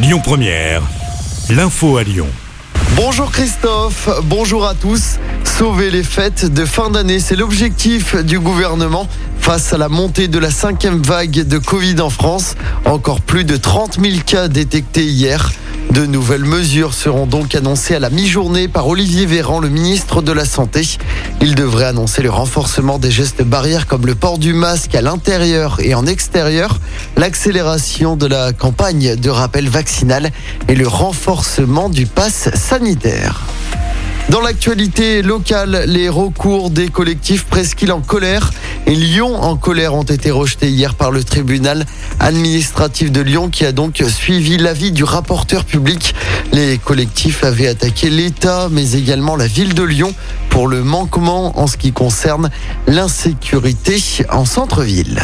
Lyon Première, l'info à Lyon. Bonjour Christophe, bonjour à tous. Sauver les fêtes de fin d'année, c'est l'objectif du gouvernement face à la montée de la cinquième vague de Covid en France. Encore plus de 30 000 cas détectés hier. De nouvelles mesures seront donc annoncées à la mi-journée par Olivier Véran, le ministre de la Santé. Il devrait annoncer le renforcement des gestes barrières comme le port du masque à l'intérieur et en extérieur, l'accélération de la campagne de rappel vaccinal et le renforcement du pass sanitaire. Dans l'actualité locale, les recours des collectifs Presqu'île en colère et Lyon en colère ont été rejetés hier par le tribunal administratif de Lyon qui a donc suivi l'avis du rapporteur public. Les collectifs avaient attaqué l'État mais également la ville de Lyon pour le manquement en ce qui concerne l'insécurité en centre-ville.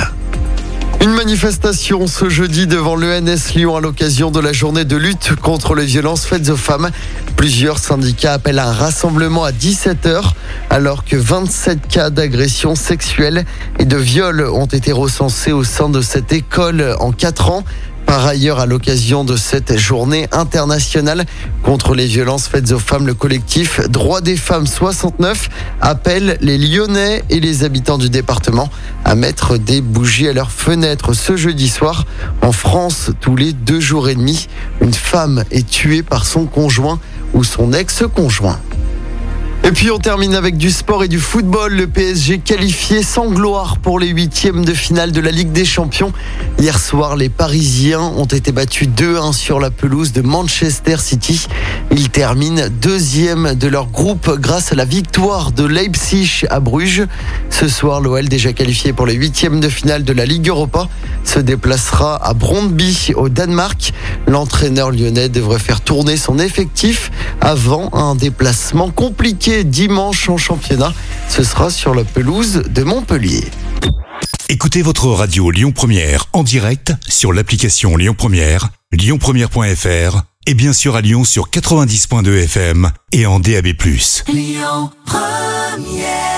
Une manifestation ce jeudi devant l'ENS Lyon à l'occasion de la journée de lutte contre les violences faites aux femmes. Plusieurs syndicats appellent un rassemblement à 17h alors que 27 cas d'agression sexuelle et de viol ont été recensés au sein de cette école en 4 ans. Par ailleurs, à l'occasion de cette journée internationale contre les violences faites aux femmes, le collectif Droits des femmes 69 appelle les Lyonnais et les habitants du département à mettre des bougies à leurs fenêtres ce jeudi soir. En France, tous les deux jours et demi, une femme est tuée par son conjoint ou son ex-conjoint. Et puis on termine avec du sport et du football. Le PSG qualifié sans gloire pour les huitièmes de finale de la Ligue des Champions. Hier soir, les Parisiens ont été battus 2-1 sur la pelouse de Manchester City. Ils terminent deuxième de leur groupe grâce à la victoire de Leipzig à Bruges. Ce soir, l'OL déjà qualifié pour les huitièmes de finale de la Ligue Europa se déplacera à Brondby au Danemark. L'entraîneur lyonnais devrait faire tourner son effectif avant un déplacement compliqué dimanche en championnat. Ce sera sur la pelouse de Montpellier. Écoutez votre radio Lyon Première en direct sur l'application Lyon Première, lyonpremière.fr et bien sûr à Lyon sur 90.2 FM et en DAB+. Lyon Première